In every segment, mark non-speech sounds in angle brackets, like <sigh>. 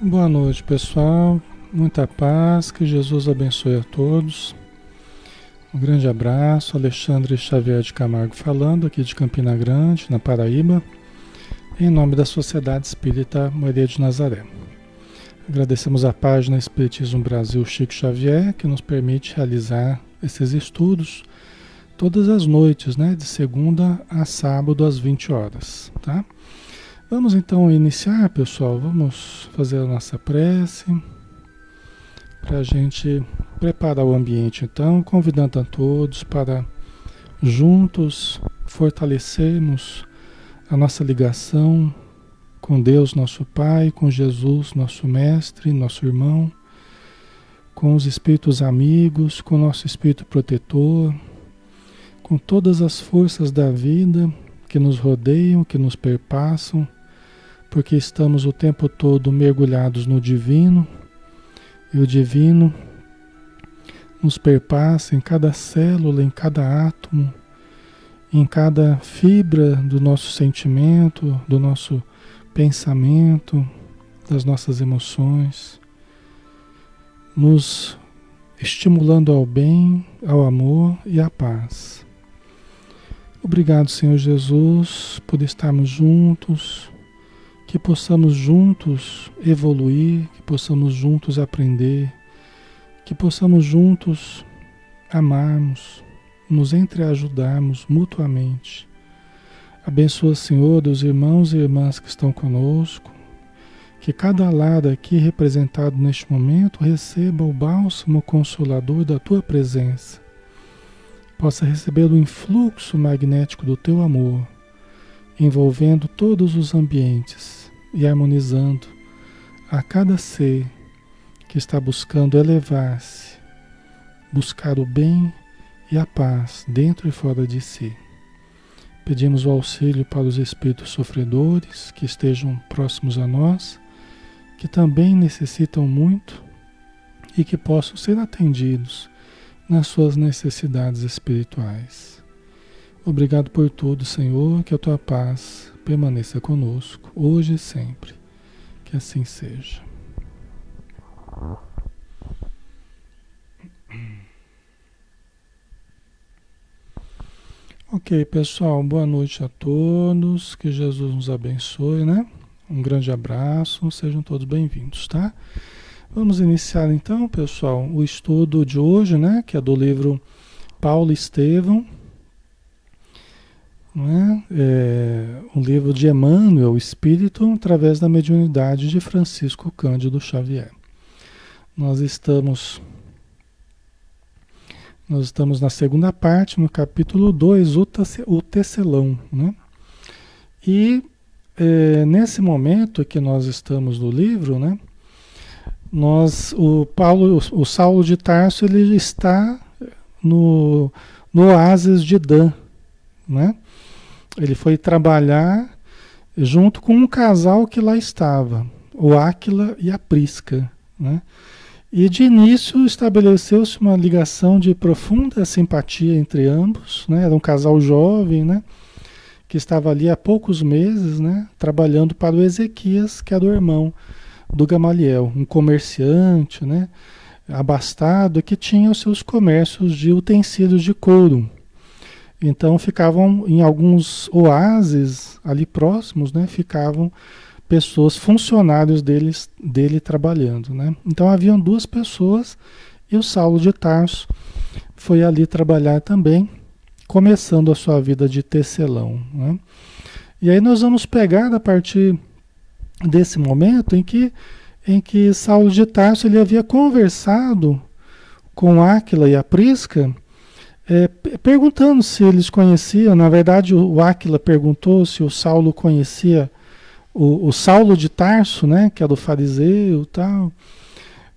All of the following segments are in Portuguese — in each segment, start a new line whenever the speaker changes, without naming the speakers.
Boa noite, pessoal. Muita paz, que Jesus abençoe a todos. Um grande abraço, Alexandre Xavier de Camargo falando aqui de Campina Grande, na Paraíba, em nome da Sociedade Espírita Maria de Nazaré. Agradecemos a página Espiritismo Brasil Chico Xavier, que nos permite realizar esses estudos todas as noites, né, de segunda a sábado às 20 horas, tá? Vamos então iniciar, pessoal. Vamos fazer a nossa prece para a gente preparar o ambiente, então, convidando a todos para juntos fortalecermos a nossa ligação com Deus, nosso Pai, com Jesus, nosso Mestre, nosso irmão, com os espíritos amigos, com o nosso espírito protetor, com todas as forças da vida que nos rodeiam, que nos perpassam porque estamos o tempo todo mergulhados no divino e o divino nos perpassa em cada célula, em cada átomo, em cada fibra do nosso sentimento, do nosso pensamento, das nossas emoções, nos estimulando ao bem, ao amor e à paz. Obrigado, Senhor Jesus, por estarmos juntos que possamos juntos evoluir, que possamos juntos aprender, que possamos juntos amarmos, nos entreajudarmos mutuamente. Abençoa, Senhor, os irmãos e irmãs que estão conosco, que cada lar aqui representado neste momento receba o bálsamo consolador da tua presença, possa receber o influxo magnético do teu amor, envolvendo todos os ambientes e harmonizando a cada ser que está buscando elevar-se, buscar o bem e a paz dentro e fora de si. Pedimos o auxílio para os espíritos sofredores que estejam próximos a nós, que também necessitam muito e que possam ser atendidos nas suas necessidades espirituais. Obrigado por tudo, Senhor, que a tua paz permaneça conosco, hoje e sempre. Que assim seja. Ok, pessoal, boa noite a todos. Que Jesus nos abençoe, né? Um grande abraço, sejam todos bem-vindos, tá? Vamos iniciar então, pessoal, o estudo de hoje, né? Que é do livro Paulo Estevão né? é, um livro de Emmanuel, Espírito, através da mediunidade de Francisco Cândido Xavier. Nós estamos nós estamos na segunda parte, no capítulo 2, o tecelão. Né? E é, nesse momento que nós estamos no livro, né, nós, o Paulo, o Saulo de Tarso, ele está no, no oásis de Dan, né? Ele foi trabalhar junto com um casal que lá estava, o Áquila e a Prisca. Né? E de início estabeleceu-se uma ligação de profunda simpatia entre ambos. Né? Era um casal jovem, né? que estava ali há poucos meses, né? trabalhando para o Ezequias, que era o irmão do Gamaliel, um comerciante, né? abastado, que tinha os seus comércios de utensílios de couro. Então ficavam em alguns oásis ali próximos, né? Ficavam pessoas, funcionários deles, dele trabalhando, né? Então haviam duas pessoas e o Saulo de Tarso foi ali trabalhar também, começando a sua vida de tecelão, né? E aí nós vamos pegar a partir desse momento em que em que Saulo de Tarso ele havia conversado com Áquila e a Prisca é, perguntando se eles conheciam. Na verdade, o Áquila perguntou se o Saulo conhecia o, o Saulo de Tarso, né, que é do fariseu tal,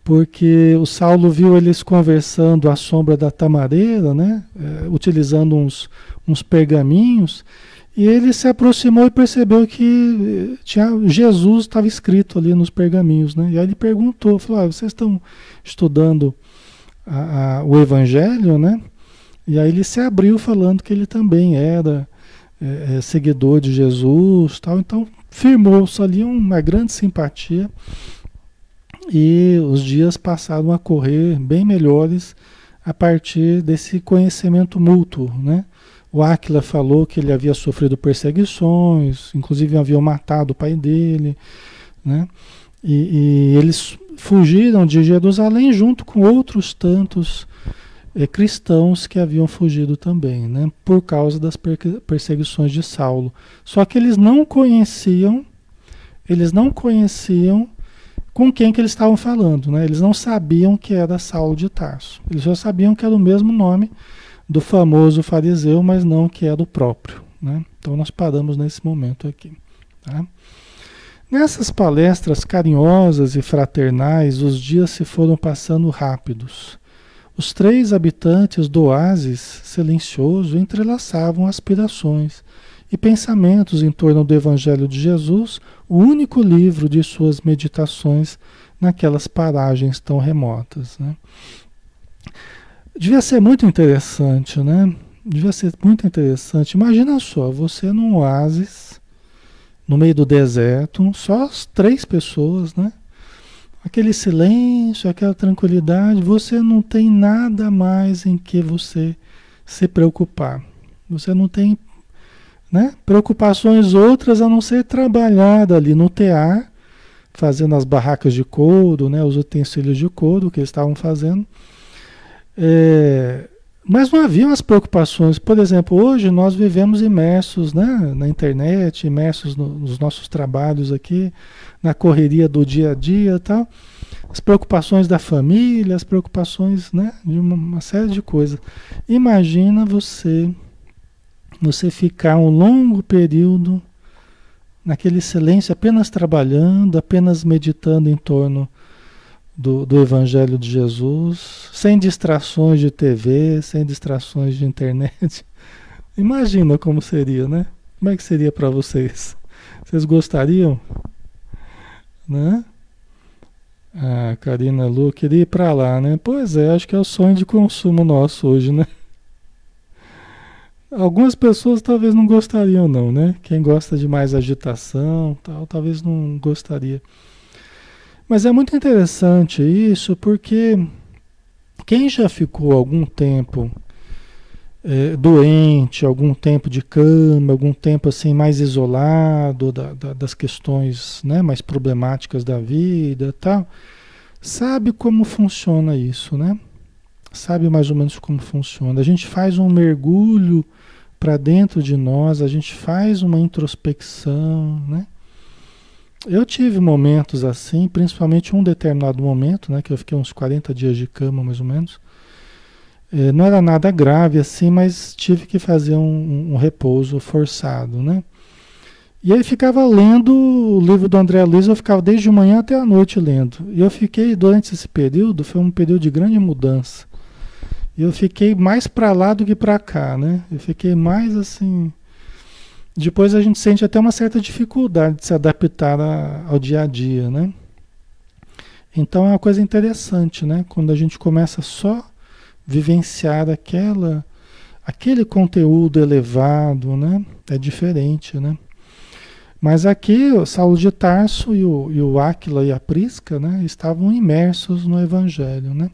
porque o Saulo viu eles conversando à sombra da tamareira, né, é, utilizando uns, uns pergaminhos, e ele se aproximou e percebeu que tinha, Jesus estava escrito ali nos pergaminhos. Né, e aí ele perguntou, falou, ah, vocês estão estudando a, a, o Evangelho, né? E aí ele se abriu falando que ele também era é, é, seguidor de Jesus, tal. Então firmou-se ali uma grande simpatia e os dias passaram a correr bem melhores a partir desse conhecimento mútuo, né? O Aquila falou que ele havia sofrido perseguições, inclusive haviam matado o pai dele, né? E, e eles fugiram de Jerusalém junto com outros tantos é, cristãos que haviam fugido também, né? Por causa das perseguições de Saulo. Só que eles não conheciam, eles não conheciam com quem que eles estavam falando, né? Eles não sabiam que era Saulo de Tarso. Eles só sabiam que era o mesmo nome do famoso fariseu, mas não que é do próprio. Né? Então nós paramos nesse momento aqui. Tá? Nessas palestras carinhosas e fraternais, os dias se foram passando rápidos. Os três habitantes do oásis silencioso entrelaçavam aspirações e pensamentos em torno do Evangelho de Jesus, o único livro de suas meditações naquelas paragens tão remotas. Né? Devia ser muito interessante, né? Devia ser muito interessante. Imagina só, você num oásis, no meio do deserto, só as três pessoas, né? Aquele silêncio, aquela tranquilidade, você não tem nada mais em que você se preocupar. Você não tem né, preocupações outras a não ser trabalhar ali no tear, fazendo as barracas de couro, né, os utensílios de couro que eles estavam fazendo é, mas não havia as preocupações. Por exemplo, hoje nós vivemos imersos né, na internet, imersos no, nos nossos trabalhos aqui, na correria do dia a dia tal. As preocupações da família, as preocupações né, de uma, uma série de coisas. Imagina você, você ficar um longo período naquele silêncio, apenas trabalhando, apenas meditando em torno do, do Evangelho de Jesus, sem distrações de TV, sem distrações de internet. <laughs> Imagina como seria, né? Como é que seria para vocês? Vocês gostariam? Né? Ah, Karina Lu queria ir para lá, né? Pois é, acho que é o sonho de consumo nosso hoje, né? Algumas pessoas talvez não gostariam não, né? Quem gosta de mais agitação, tal, talvez não gostaria. Mas é muito interessante isso porque quem já ficou algum tempo é, doente, algum tempo de cama, algum tempo assim mais isolado da, da, das questões né, mais problemáticas da vida, tal, sabe como funciona isso, né? Sabe mais ou menos como funciona. A gente faz um mergulho para dentro de nós, a gente faz uma introspecção, né? Eu tive momentos assim, principalmente um determinado momento, né, que eu fiquei uns 40 dias de cama, mais ou menos. É, não era nada grave assim, mas tive que fazer um, um, repouso forçado, né? E aí ficava lendo o livro do André Luiz, eu ficava desde de manhã até a noite lendo. E eu fiquei, durante esse período, foi um período de grande mudança. Eu fiquei mais para lá do que para cá, né? Eu fiquei mais assim depois a gente sente até uma certa dificuldade de se adaptar a, ao dia a dia, né? Então é uma coisa interessante, né? Quando a gente começa só vivenciar aquela, aquele conteúdo elevado, né? É diferente, né? Mas aqui o Saulo de Tarso e o, e o e a Prisca, né? Estavam imersos no Evangelho, né?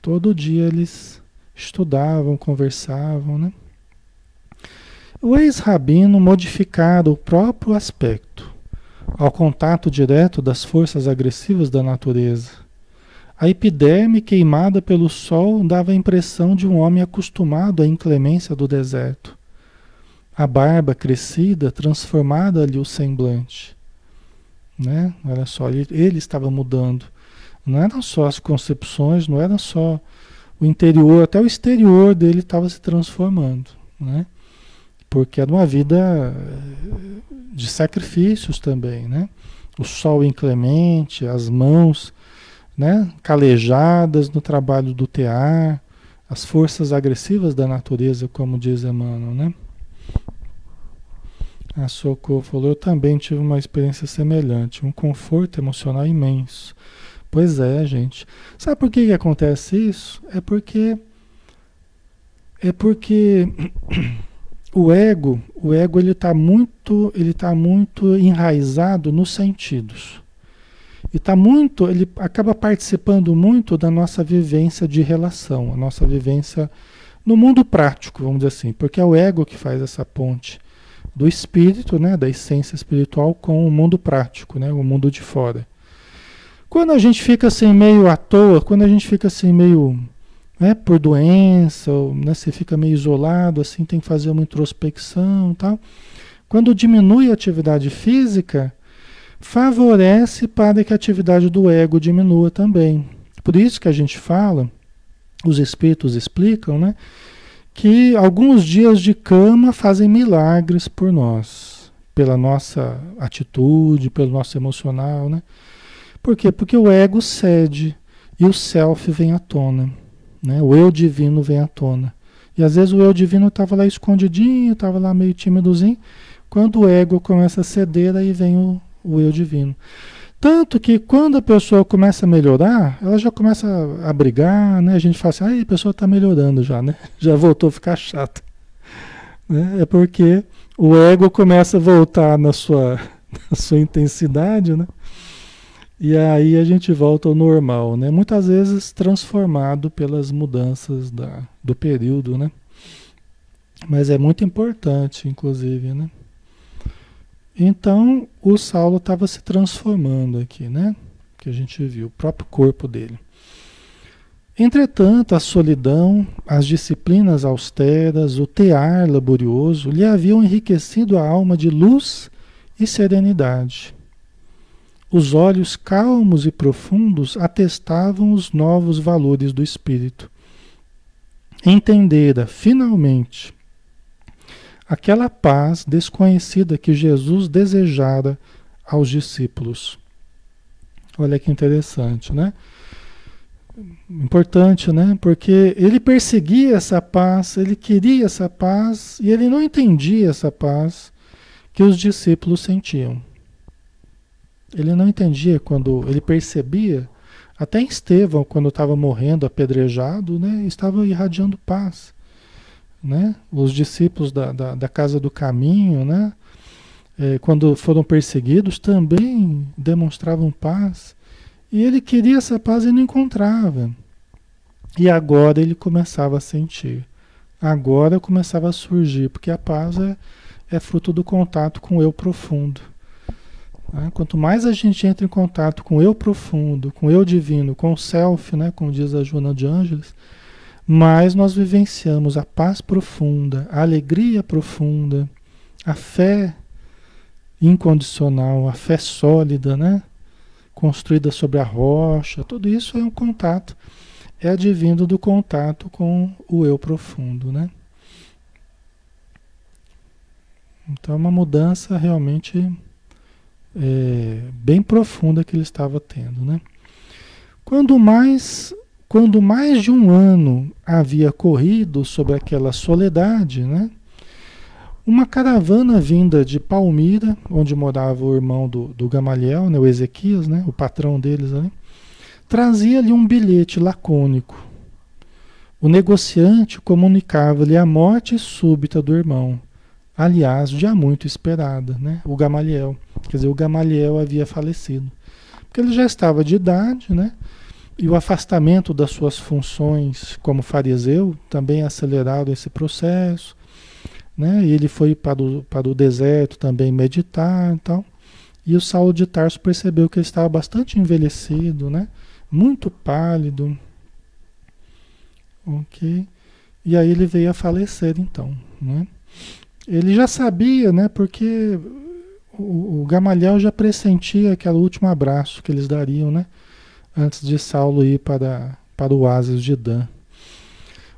Todo dia eles estudavam, conversavam, né? O ex-rabino modificado o próprio aspecto ao contato direto das forças agressivas da natureza. A epiderme queimada pelo sol dava a impressão de um homem acostumado à inclemência do deserto. A barba crescida transformada-lhe o semblante. Né? Olha só, ele, ele estava mudando. Não eram só as concepções, não era só o interior, até o exterior dele estava se transformando. Né? Porque era uma vida eh, de sacrifícios também, né? O sol inclemente, as mãos, né, calejadas no trabalho do tear, as forças agressivas da natureza, como diz Emmanuel, né? A Socorro falou, eu também tive uma experiência semelhante, um conforto emocional imenso. Pois é, gente. Sabe por que, que acontece isso? É porque é porque <clears throat> o ego, o ego ele está muito, ele tá muito enraizado nos sentidos. E está muito, ele acaba participando muito da nossa vivência de relação, a nossa vivência no mundo prático, vamos dizer assim, porque é o ego que faz essa ponte do espírito, né, da essência espiritual com o mundo prático, né, o mundo de fora. Quando a gente fica assim meio à toa, quando a gente fica assim meio né, por doença, ou né, você fica meio isolado, assim, tem que fazer uma introspecção, tal. Quando diminui a atividade física, favorece para que a atividade do ego diminua também. Por isso que a gente fala, os espíritos explicam, né? Que alguns dias de cama fazem milagres por nós, pela nossa atitude, pelo nosso emocional, né? Por quê? Porque o ego cede e o self vem à tona, né? O eu divino vem à tona. E às vezes o eu divino estava lá escondidinho, estava lá meio tímidozinho. Quando o ego começa a ceder, aí vem o, o eu divino. Tanto que quando a pessoa começa a melhorar, ela já começa a, brigar, né? A gente fala assim, ah, a pessoa está melhorando já, né? <laughs> Já voltou a ficar chata. Né? É porque o ego começa a voltar na sua, <laughs> na sua intensidade, né? E aí a gente volta ao normal, né? Muitas vezes transformado pelas mudanças da, do período, né? Mas é muito importante, inclusive, né? Então, o Saulo estava se transformando aqui, né? Que a gente viu, o próprio corpo dele. Entretanto, a solidão, as disciplinas austeras, o tear laborioso lhe haviam enriquecido a alma de luz e serenidade. Os olhos calmos e profundos atestavam os novos valores do espírito. Entendera, finalmente, aquela paz desconhecida que Jesus desejara aos discípulos. Olha que interessante, né? Importante, né? Porque ele perseguia essa paz, ele queria essa paz e ele não entendia essa paz que os discípulos sentiam. Ele não entendia quando ele percebia, até Estevão, quando estava morrendo apedrejado, né, estava irradiando paz né? Os discípulos da, da, da casa do caminho, né? É, quando foram perseguidos, também demonstravam paz. E ele queria essa paz e não encontrava. E agora ele começava a sentir. Agora começava a surgir, porque a paz é, é fruto do contato com o eu profundo. Né? Quanto mais a gente entra em contato com o eu profundo, com o eu divino, com o self, né? como diz a Joana de Ângeles, mas nós vivenciamos a paz profunda, a alegria profunda, a fé incondicional, a fé sólida, né? Construída sobre a rocha, tudo isso é um contato, é advindo do contato com o eu profundo, né? Então, é uma mudança realmente é, bem profunda que ele estava tendo, né? Quando mais quando mais de um ano havia corrido sobre aquela soledade, né? Uma caravana vinda de Palmira, onde morava o irmão do, do Gamaliel, né, o Ezequias, né, o patrão deles ali, trazia-lhe um bilhete lacônico. O negociante comunicava-lhe a morte súbita do irmão, aliás, já muito esperada, né, o Gamaliel. Quer dizer, o Gamaliel havia falecido. Porque ele já estava de idade, né? E o afastamento das suas funções como fariseu também aceleraram esse processo. Né? E ele foi para o, para o deserto também meditar e tal. E o Saulo de Tarso percebeu que ele estava bastante envelhecido, né? muito pálido. Ok? E aí ele veio a falecer então. Né? Ele já sabia, né? porque o, Gamaliel já pressentia aquele último abraço que eles dariam, né? antes de Saulo ir para, para o oásis de Dan.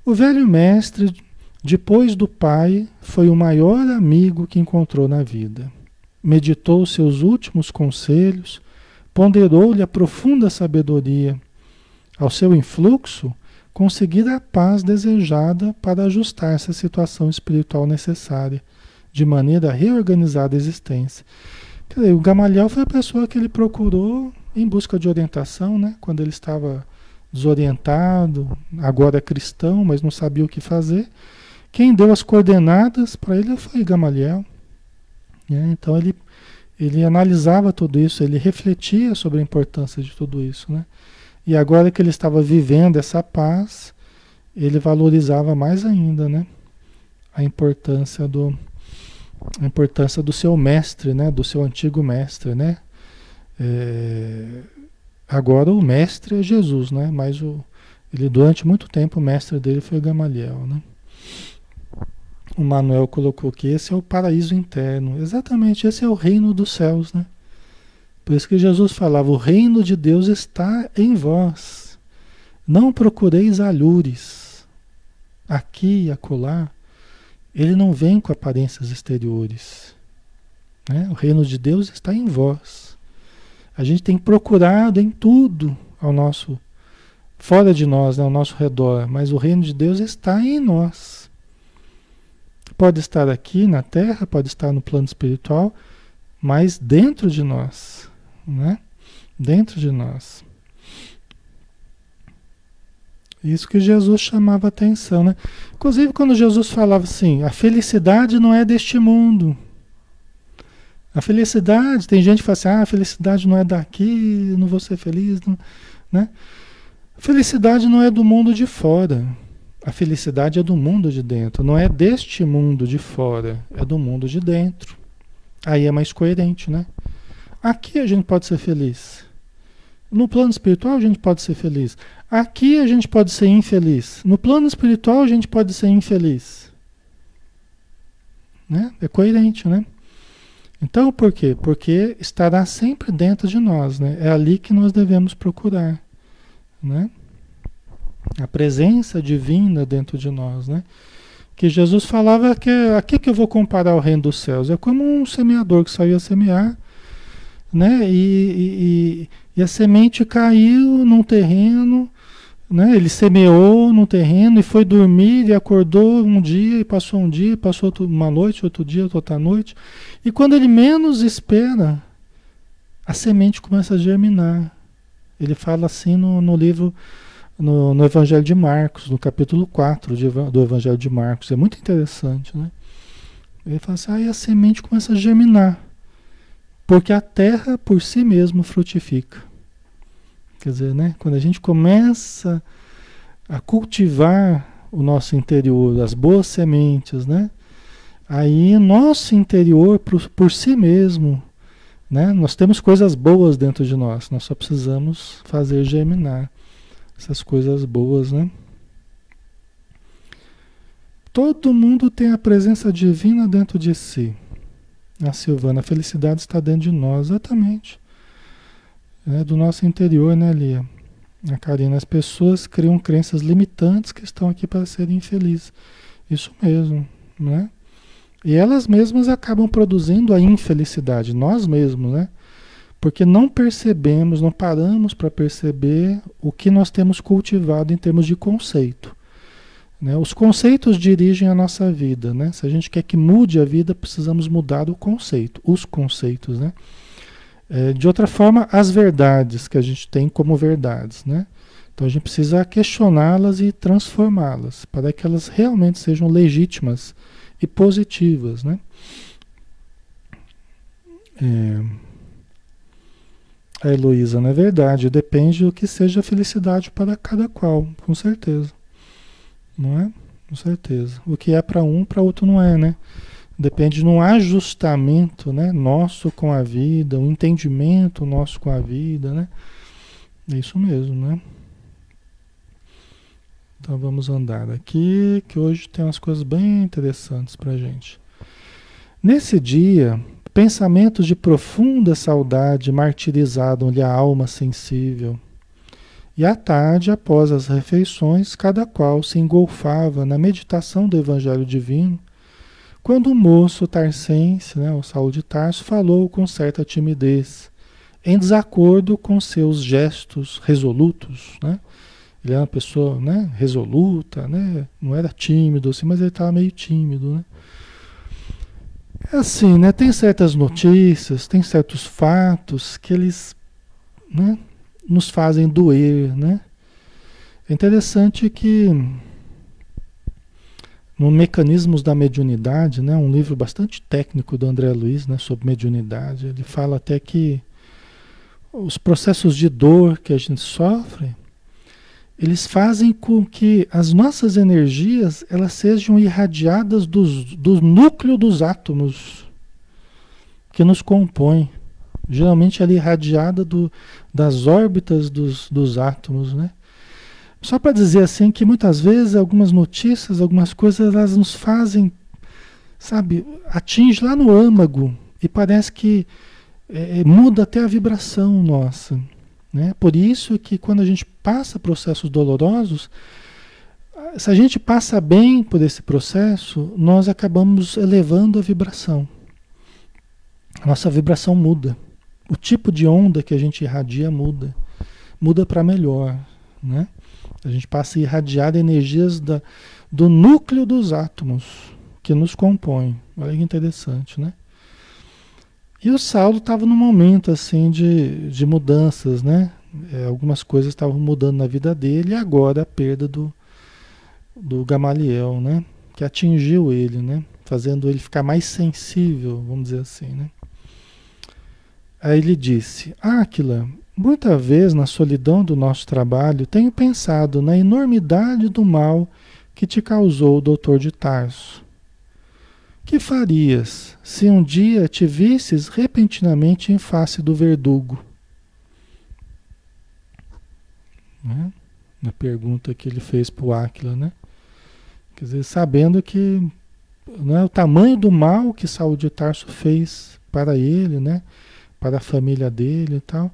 O velho mestre, depois do pai, foi o maior amigo que encontrou na vida. Meditou seus últimos conselhos, ponderou-lhe a profunda sabedoria. Ao seu influxo, conseguira a paz desejada para ajustar-se à situação espiritual necessária, de maneira a reorganizar a existência. O Gamaliel foi a pessoa que ele procurou em busca de orientação, né? Quando ele estava desorientado, agora cristão, mas não sabia o que fazer. Quem deu as coordenadas para ele foi Gamaliel. Né? Então ele, ele analisava tudo isso, ele refletia sobre a importância de tudo isso, né? E agora que ele estava vivendo essa paz, ele valorizava mais ainda, né? A importância do a importância do seu mestre, né? Do seu antigo mestre, né? É, agora o mestre é Jesus, né? Mas o, ele durante muito tempo o mestre dele foi Gamaliel, né? O Manuel colocou que esse é o paraíso interno. Exatamente, esse é o reino dos céus, né? Por isso que Jesus falava: o reino de Deus está em vós. Não procureis alhures. Aqui e acolá. Ele não vem com aparências exteriores. Né? O reino de Deus está em vós. A gente tem procurado em tudo ao nosso fora de nós, né, ao nosso redor, mas o reino de Deus está em nós. Pode estar aqui na terra, pode estar no plano espiritual, mas dentro de nós, né? Dentro de nós. Isso que Jesus chamava atenção, né? Inclusive quando Jesus falava assim, a felicidade não é deste mundo. A felicidade, tem gente que fala assim, ah, a felicidade não é daqui, não vou ser feliz, não, né? Felicidade não é do mundo de fora. A felicidade é do mundo de dentro. Não é deste mundo de fora, é do mundo de dentro. Aí é mais coerente, né? Aqui a gente pode ser feliz. No plano espiritual a gente pode ser feliz. Aqui a gente pode ser infeliz. No plano espiritual a gente pode ser infeliz. Né? É coerente, né? Então por quê? Porque estará sempre dentro de nós, né? É ali que nós devemos procurar né? A presença divina dentro de nós, né? Que Jesus falava que aqui que eu vou comparar o reino dos céus é como um semeador que saiu a semear, né? E, e, e a semente caiu num terreno, né? Ele semeou no terreno e foi dormir e acordou um dia e passou um dia, passou uma noite, outro dia, outra noite. E quando ele menos espera, a semente começa a germinar. Ele fala assim no, no livro, no, no, Evangelho de Marcos, no capítulo 4 de, do Evangelho de Marcos. É muito interessante, né? Ele fala assim, aí a semente começa a germinar, porque a terra por si mesma frutifica. Quer dizer, né? Quando a gente começa a cultivar o nosso interior, as boas sementes, né? Aí nosso interior por, por si mesmo né? Nós temos coisas boas dentro de nós, nós só precisamos fazer germinar essas coisas boas, né? Todo mundo tem a presença divina dentro de si. A Silvana, a felicidade está dentro de nós, exatamente. É do nosso interior, né, Lia? A Karina, as pessoas criam crenças limitantes que estão aqui para serem infelizes. Isso mesmo, né? E elas mesmas acabam produzindo a infelicidade, nós mesmos, né? Porque não percebemos, não paramos para perceber o que nós temos cultivado em termos de conceito. Né? Os conceitos dirigem a nossa vida, né? Se a gente quer que mude a vida, precisamos mudar o conceito, os conceitos, né? É, de outra forma, as verdades que a gente tem como verdades, né? Então a gente precisa questioná-las e transformá-las para que elas realmente sejam legítimas e positivas, né? É, a Heloísa, não é verdade, depende do que seja felicidade para cada qual, com certeza. Não é? Com certeza. O que é para um, para outro não é, né? Depende de um ajustamento né, nosso com a vida, um entendimento nosso com a vida, né? É isso mesmo, né? Então vamos andar aqui, que hoje tem umas coisas bem interessantes para gente. Nesse dia, pensamentos de profunda saudade martirizaram-lhe a alma sensível. E à tarde, após as refeições, cada qual se engolfava na meditação do Evangelho Divino, quando o moço tarcense, né, o Saulo de Tarso, falou com certa timidez, em desacordo com seus gestos resolutos, né? Ele era uma pessoa né, resoluta, né? não era tímido assim, mas ele estava meio tímido. Né? É assim, né? tem certas notícias, tem certos fatos que eles né, nos fazem doer. Né? É interessante que no Mecanismos da Mediunidade, né, um livro bastante técnico do André Luiz né, sobre mediunidade. Ele fala até que os processos de dor que a gente sofre, eles fazem com que as nossas energias elas sejam irradiadas dos, do núcleo dos átomos que nos compõem. Geralmente ela é irradiada do, das órbitas dos, dos átomos, né? Só para dizer assim que muitas vezes algumas notícias, algumas coisas, elas nos fazem, sabe, atinge lá no âmago e parece que é, é, muda até a vibração nossa. Né? Por isso que quando a gente passa processos dolorosos, se a gente passa bem por esse processo, nós acabamos elevando a vibração. A nossa vibração muda. O tipo de onda que a gente irradia muda. Muda para melhor. Né? A gente passa a irradiar energias da, do núcleo dos átomos que nos compõem. Olha que interessante, né? E o Saulo estava num momento assim de, de mudanças, né? É, algumas coisas estavam mudando na vida dele e agora a perda do, do Gamaliel, né? Que atingiu ele, né? Fazendo ele ficar mais sensível, vamos dizer assim, né? Aí ele disse: Áquila, muita vez na solidão do nosso trabalho tenho pensado na enormidade do mal que te causou o doutor de Tarso. Que farias se um dia te visses repentinamente em face do verdugo? Né? Na pergunta que ele fez para o Áquila, né? Quer dizer, sabendo que né, o tamanho do mal que Saúl de Tarso fez para ele, né? Para a família dele e tal.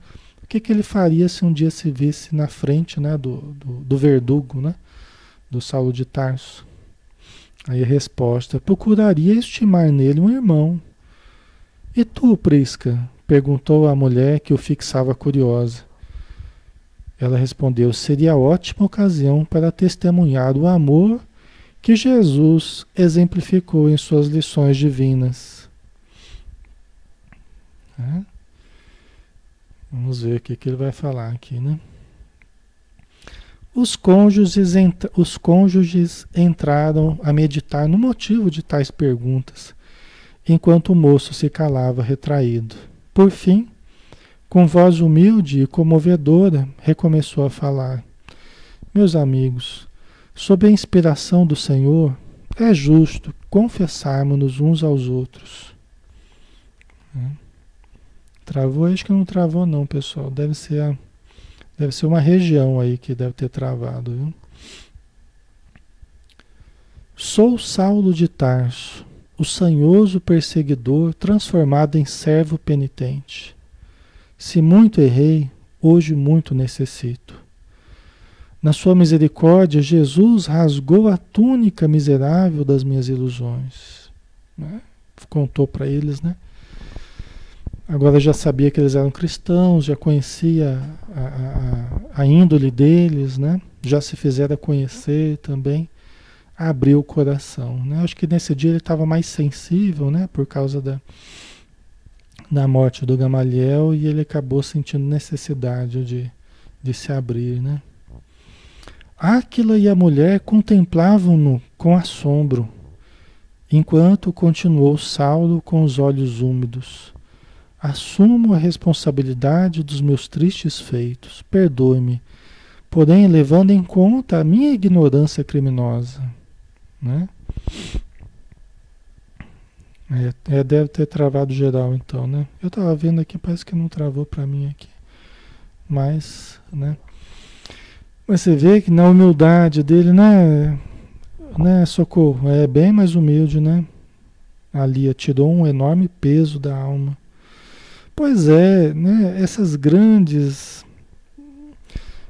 Que, que ele faria se um dia se visse na frente né, do, do, do verdugo, né? Do Saulo de Tarso? Aí a resposta: procuraria estimar nele um irmão. E tu, Prisca? perguntou a mulher que o fixava curiosa. Ela respondeu: seria ótima ocasião para testemunhar o amor que Jesus exemplificou em suas lições divinas. É? Vamos ver o que, que ele vai falar aqui, né? Os cônjuges, os cônjuges entraram a meditar no motivo de tais perguntas, enquanto o moço se calava retraído. Por fim, com voz humilde e comovedora, recomeçou a falar: Meus amigos, sob a inspiração do Senhor, é justo confessarmos-nos uns aos outros. Hum? Travou? Acho que não travou, não, pessoal. Deve ser a Deve ser uma região aí que deve ter travado, viu? Sou Saulo de Tarso, o sanhoso perseguidor transformado em servo penitente. Se muito errei, hoje muito necessito. Na sua misericórdia, Jesus rasgou a túnica miserável das minhas ilusões. Né? Contou para eles, né? Agora já sabia que eles eram cristãos, já conhecia a, a, a índole deles, né? já se fizera conhecer também, abriu o coração. Né? Acho que nesse dia ele estava mais sensível, né? por causa da, da morte do Gamaliel, e ele acabou sentindo necessidade de, de se abrir. Né? Aquila e a mulher contemplavam-no com assombro, enquanto continuou Saulo com os olhos úmidos. Assumo a responsabilidade dos meus tristes feitos. Perdoe-me, porém levando em conta a minha ignorância criminosa. Né? É, é, deve ter travado geral então, né? Eu estava vendo aqui, parece que não travou para mim aqui. Mas, né? Mas você vê que na humildade dele, né? né socorro, é bem mais humilde, né? Ali tirou um enorme peso da alma. Pois é, né? essas grandes.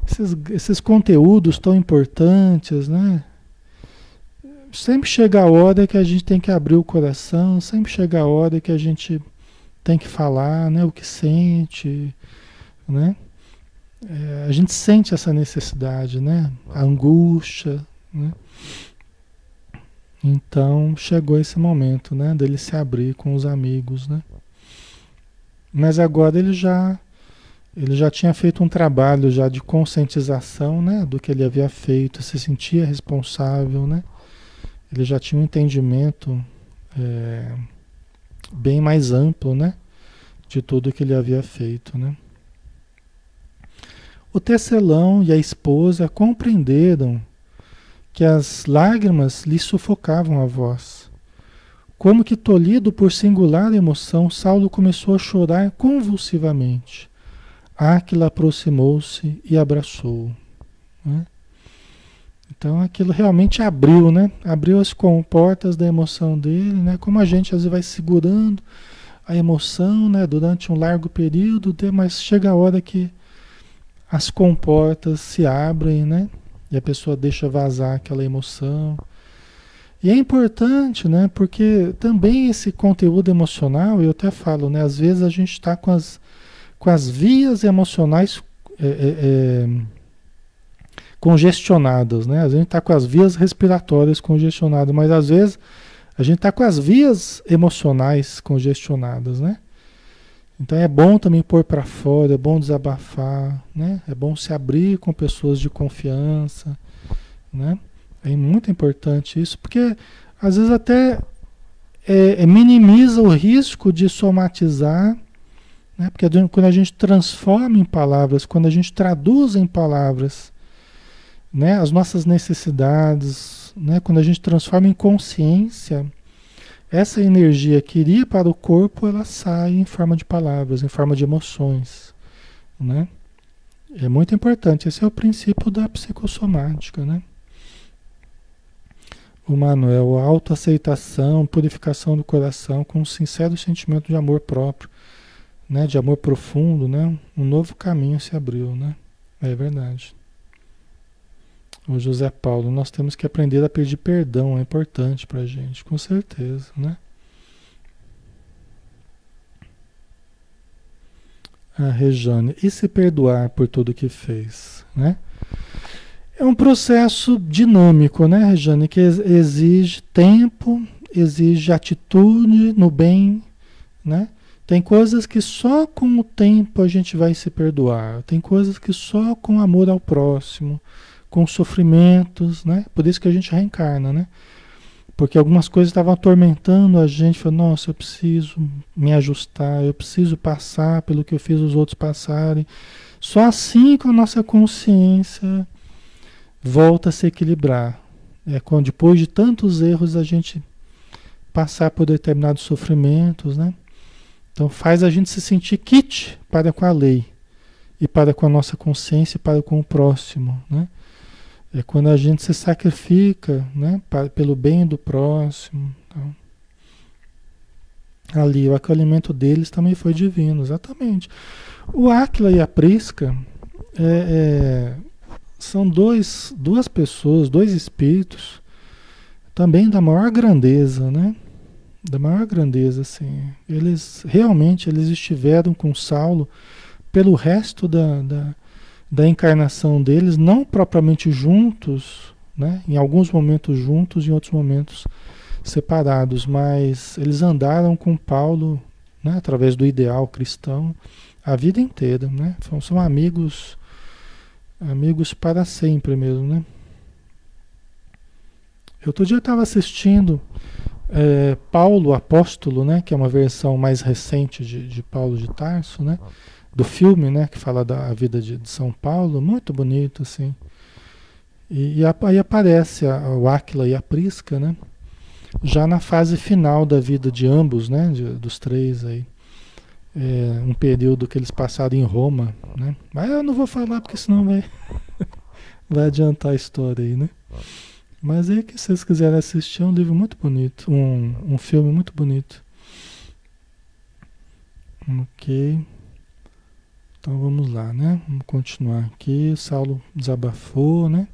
Esses, esses conteúdos tão importantes, né? Sempre chega a hora que a gente tem que abrir o coração, sempre chega a hora que a gente tem que falar né, o que sente, né? É, a gente sente essa necessidade, né? A angústia, né? Então chegou esse momento, né? Dele se abrir com os amigos, né? Mas agora ele já ele já tinha feito um trabalho já de conscientização, né, do que ele havia feito, se sentia responsável, né? ele já tinha um entendimento é, bem mais amplo, né? De tudo que ele havia feito, né? O tecelão e a esposa compreenderam que as lágrimas lhe sufocavam a voz. Como que tolhido por singular emoção, Saulo começou a chorar convulsivamente. Aquila aproximou-se e abraçou-o. Né? Então aquilo realmente abriu, né? Abriu as comportas da emoção dele, né? Como a gente às vezes vai segurando a emoção, né? Durante um largo período, mas chega a hora que as comportas se abrem, né? E a pessoa deixa vazar aquela emoção. E é importante, né? Porque também esse conteúdo emocional, eu até falo, né? Às vezes a gente está com as, com as vias emocionais é, é, é congestionadas, né? A gente está com as vias respiratórias congestionadas, mas às vezes a gente está com as vias emocionais congestionadas, né? Então é bom também pôr para fora, é bom desabafar, né? É bom se abrir com pessoas de confiança, né? É muito importante isso, porque às vezes até é, é, minimiza o risco de somatizar, né? Porque quando a gente transforma em palavras, quando a gente traduz em palavras né, as nossas necessidades, né, quando a gente transforma em consciência, essa energia que iria para o corpo, ela sai em forma de palavras, em forma de emoções, né? É muito importante, esse é o princípio da psicossomática, né? O Manuel, autoaceitação, purificação do coração com um sincero sentimento de amor próprio, né? De amor profundo, né? Um novo caminho se abriu, né? É verdade. O José Paulo, nós temos que aprender a pedir perdão, é importante para a gente, com certeza, né? A Rejane, e se perdoar por tudo que fez, né? É um processo dinâmico, né, Rejane, que exige tempo, exige atitude no bem, né? Tem coisas que só com o tempo a gente vai se perdoar, tem coisas que só com amor ao próximo, com sofrimentos, né? Por isso que a gente reencarna, né? Porque algumas coisas estavam atormentando a gente, falou, nossa, eu preciso me ajustar, eu preciso passar pelo que eu fiz os outros passarem. Só assim com a nossa consciência volta a se equilibrar. É quando depois de tantos erros a gente passar por determinados sofrimentos, né? Então faz a gente se sentir kit para com a lei e para com a nossa consciência e para com o próximo, né? É quando a gente se sacrifica né, para, pelo bem do próximo. Então. Ali, o acolhimento deles também foi divino, exatamente. O Áquila e a Prisca é, é, são dois, duas pessoas, dois espíritos, também da maior grandeza, né? Da maior grandeza, assim. Eles realmente eles estiveram com Saulo pelo resto da, da da encarnação deles, não propriamente juntos, né? em alguns momentos juntos, em outros momentos separados, mas eles andaram com Paulo né? através do ideal cristão a vida inteira. Né? São, são amigos, amigos para sempre mesmo. Né? Outro dia eu estava assistindo é, Paulo Apóstolo, né? que é uma versão mais recente de, de Paulo de Tarso, né? do filme, né, que fala da vida de, de São Paulo, muito bonito, assim. E, e aí aparece a, o Áquila e a Prisca, né, já na fase final da vida de ambos, né, de, dos três aí. É, um período que eles passaram em Roma, né. Mas eu não vou falar porque senão vai, <laughs> vai adiantar a história aí, né. Mas aí que vocês quiserem assistir, é um livro muito bonito, um, um filme muito bonito. Ok. Então vamos lá, né? Vamos continuar aqui. Saulo desabafou, né?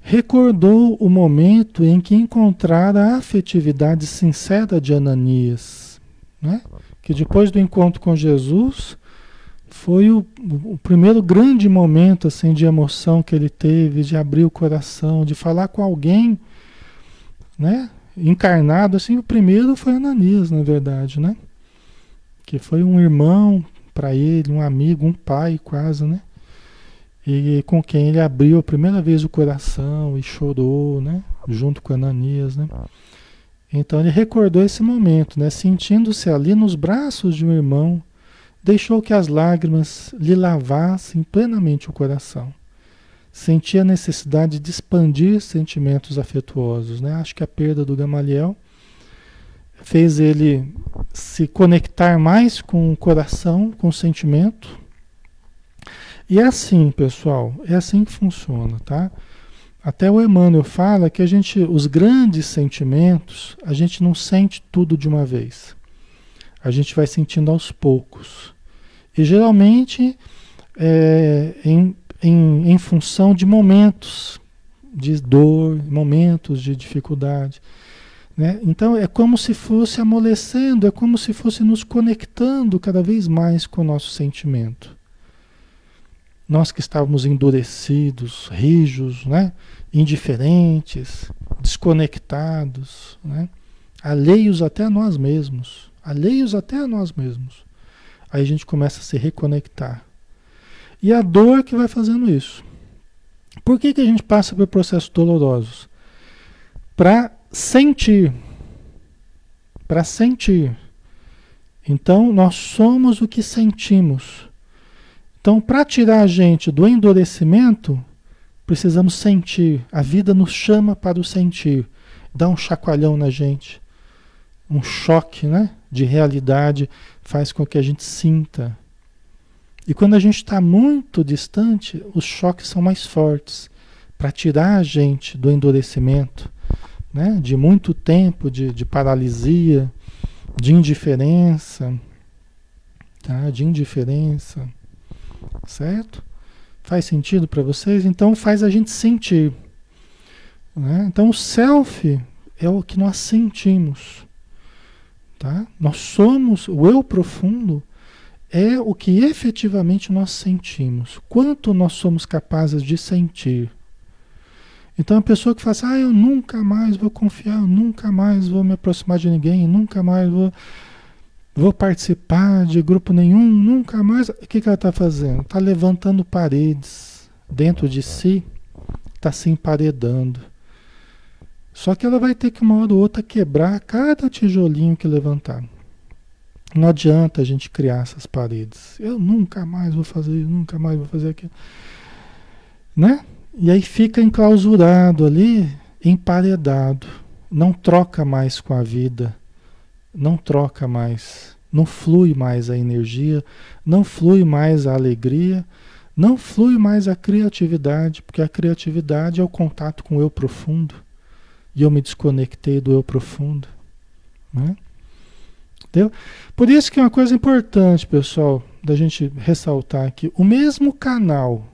Recordou o momento em que encontrara a afetividade sincera de Ananias, né? Que depois do encontro com Jesus foi o, o primeiro grande momento assim de emoção que ele teve, de abrir o coração, de falar com alguém, né? Encarnado assim, o primeiro foi Ananias, na verdade, né? Que foi um irmão para ele, um amigo, um pai quase, né? e com quem ele abriu a primeira vez o coração e chorou, né? Junto com Ananias, né? Então ele recordou esse momento, né? Sentindo-se ali nos braços de um irmão, deixou que as lágrimas lhe lavassem plenamente o coração. Sentia a necessidade de expandir sentimentos afetuosos, né? Acho que a perda do Gamaliel fez ele se conectar mais com o coração, com o sentimento. E é assim, pessoal, é assim que funciona, tá? Até o Emmanuel fala que a gente, os grandes sentimentos, a gente não sente tudo de uma vez. A gente vai sentindo aos poucos. E geralmente é, em, em, em função de momentos de dor, momentos de dificuldade. Né? Então é como se fosse amolecendo, é como se fosse nos conectando cada vez mais com o nosso sentimento. Nós que estávamos endurecidos, rijos, né? indiferentes, desconectados, né? alheios até a nós mesmos, alheios até a nós mesmos. Aí a gente começa a se reconectar. E a dor que vai fazendo isso. Por que, que a gente passa por processos dolorosos? Para sentir. Para sentir. Então, nós somos o que sentimos. Então, para tirar a gente do endurecimento, precisamos sentir. A vida nos chama para o sentir. Dá um chacoalhão na gente. Um choque né, de realidade faz com que a gente sinta. E quando a gente está muito distante, os choques são mais fortes para tirar a gente do endurecimento né? de muito tempo de, de paralisia, de indiferença, tá? de indiferença, certo? Faz sentido para vocês? Então faz a gente sentir. Né? Então o self é o que nós sentimos. Tá? Nós somos, o eu profundo é o que efetivamente nós sentimos. Quanto nós somos capazes de sentir. Então a pessoa que fala assim, ah, eu nunca mais vou confiar, eu nunca mais vou me aproximar de ninguém, nunca mais vou, vou participar de grupo nenhum, nunca mais. O que, que ela está fazendo? Está levantando paredes dentro de si, está se emparedando. Só que ela vai ter que uma hora ou outra quebrar cada tijolinho que levantar. Não adianta a gente criar essas paredes. Eu nunca mais vou fazer isso, nunca mais vou fazer aquilo. Né? E aí fica enclausurado ali, emparedado. Não troca mais com a vida. Não troca mais. Não flui mais a energia. Não flui mais a alegria. Não flui mais a criatividade. Porque a criatividade é o contato com o eu profundo. E eu me desconectei do eu profundo. Né? Entendeu? Por isso que é uma coisa importante, pessoal, da gente ressaltar aqui. O mesmo canal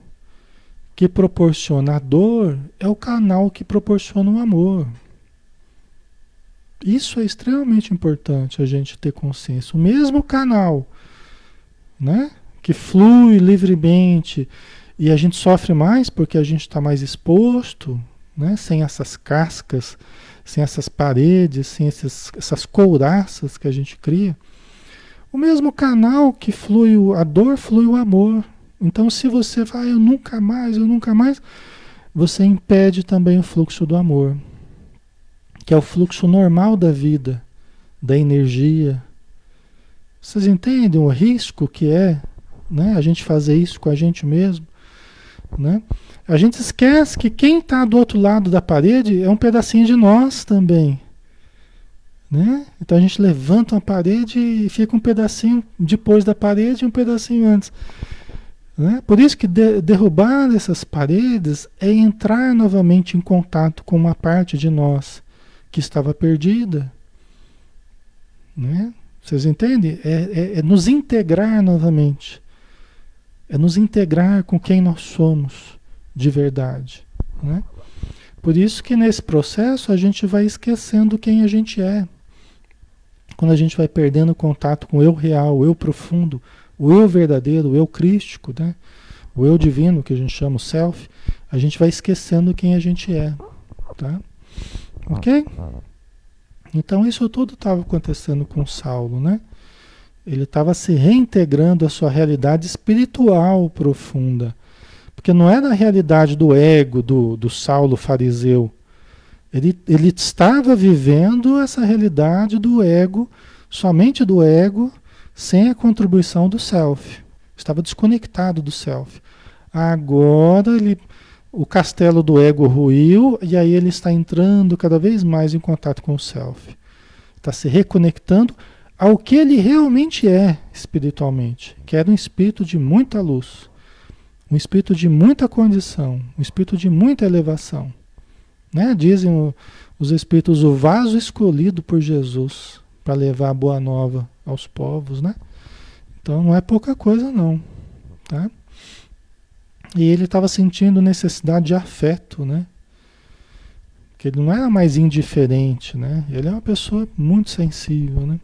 que proporciona a dor é o canal que proporciona o amor. Isso é extremamente importante a gente ter consciência. O mesmo canal, né, que flui livremente e a gente sofre mais porque a gente está mais exposto, né, sem essas cascas, sem essas paredes, sem esses, essas couraças que a gente cria. O mesmo canal que flui a dor, flui o amor. Então, se você vai, ah, eu nunca mais, eu nunca mais, você impede também o fluxo do amor, que é o fluxo normal da vida, da energia. Vocês entendem o risco que é né, a gente fazer isso com a gente mesmo? Né? A gente esquece que quem está do outro lado da parede é um pedacinho de nós também. Né? Então a gente levanta uma parede e fica um pedacinho depois da parede e um pedacinho antes. Né? Por isso que de, derrubar essas paredes é entrar novamente em contato com uma parte de nós que estava perdida. Né? Vocês entendem? É, é, é nos integrar novamente. É nos integrar com quem nós somos de verdade. Né? Por isso que nesse processo a gente vai esquecendo quem a gente é. Quando a gente vai perdendo contato com o eu real, o eu profundo, o eu verdadeiro, o eu crístico, né? o eu divino, que a gente chama o self, a gente vai esquecendo quem a gente é. Tá? Ok? Então isso tudo estava acontecendo com Saulo, né? Ele estava se reintegrando à sua realidade espiritual profunda, Porque não é na realidade do ego do, do Saulo fariseu. Ele, ele estava vivendo essa realidade do ego, somente do ego, sem a contribuição do self. Estava desconectado do self. Agora ele, o castelo do ego ruiu e aí ele está entrando cada vez mais em contato com o self. Está se reconectando ao que ele realmente é espiritualmente, que era um espírito de muita luz, um espírito de muita condição, um espírito de muita elevação. Né? Dizem os espíritos o vaso escolhido por Jesus para levar a boa nova aos povos, né? Então não é pouca coisa não, tá? E ele estava sentindo necessidade de afeto, né? Que ele não era mais indiferente, né? Ele é uma pessoa muito sensível, né?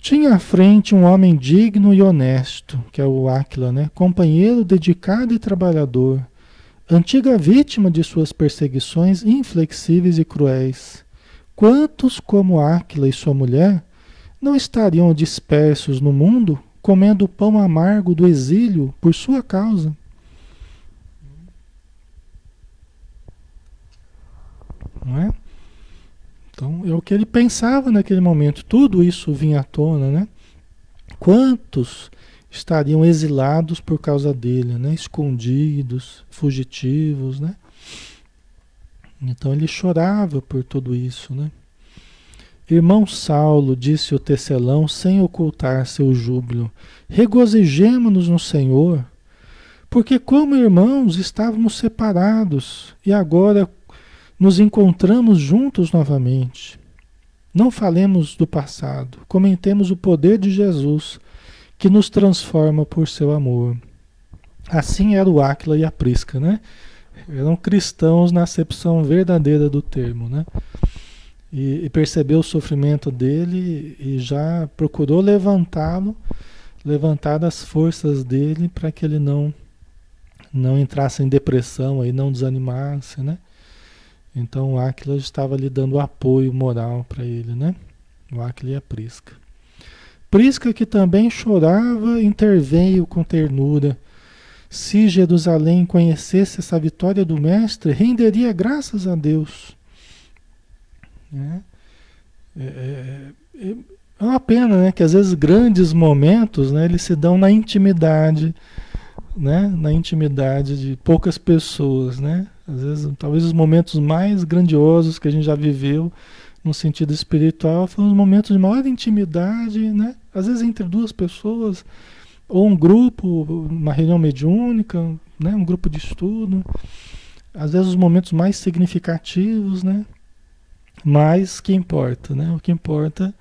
Tinha à frente um homem digno e honesto, que é o Áquila, né? Companheiro dedicado e trabalhador, antiga vítima de suas perseguições inflexíveis e cruéis. Quantos como Áquila e sua mulher não estariam dispersos no mundo, comendo o pão amargo do exílio por sua causa? Não é? Então, é o que ele pensava naquele momento. Tudo isso vinha à tona, né? Quantos estariam exilados por causa dele, né? Escondidos, fugitivos, né? Então ele chorava por tudo isso, né? Irmão Saulo, disse o tecelão sem ocultar seu júbilo, regozijemo-nos no Senhor, porque como irmãos estávamos separados e agora nos encontramos juntos novamente. Não falemos do passado, comentemos o poder de Jesus que nos transforma por seu amor. Assim era o Áquila e a Prisca, né? Eram cristãos na acepção verdadeira do termo, né? E, e percebeu o sofrimento dele e já procurou levantá-lo, levantar as forças dele para que ele não não entrasse em depressão e não desanimasse, né? Então o Aquila estava lhe dando apoio moral para ele, né? O Aquila e a Prisca. Prisca que também chorava, interveio com ternura. Se Jerusalém conhecesse essa vitória do Mestre, renderia graças a Deus. Né? É, é, é, é uma pena, né? Que às vezes grandes momentos, né? Eles se dão na intimidade, né? Na intimidade de poucas pessoas, né? Às vezes, talvez os momentos mais grandiosos que a gente já viveu no sentido espiritual foram os momentos de maior intimidade, né? Às vezes entre duas pessoas, ou um grupo, uma reunião mediúnica, né? um grupo de estudo. Às vezes os momentos mais significativos, né? Mas que importa, né? O que importa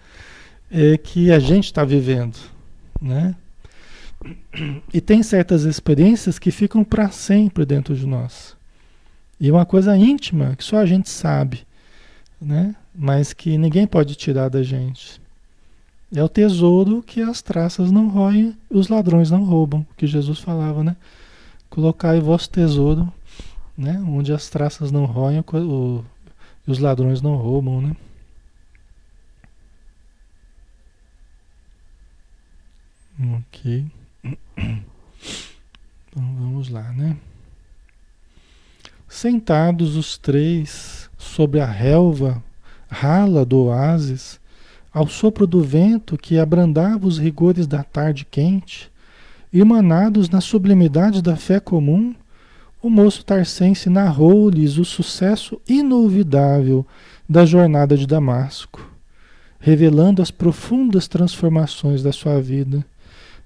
é que a gente está vivendo, né? E tem certas experiências que ficam para sempre dentro de nós. E uma coisa íntima que só a gente sabe, né? Mas que ninguém pode tirar da gente. É o tesouro que as traças não roem, os ladrões não roubam, que Jesus falava, né? Colocai vosso tesouro, né? Onde as traças não roem o, os ladrões não roubam, né? Ok. <coughs> Então vamos lá, né? Sentados os três sobre a relva rala do oásis, ao sopro do vento que abrandava os rigores da tarde quente, emanados na sublimidade da fé comum, o moço tarcense narrou-lhes o sucesso inolvidável da jornada de Damasco, revelando as profundas transformações da sua vida.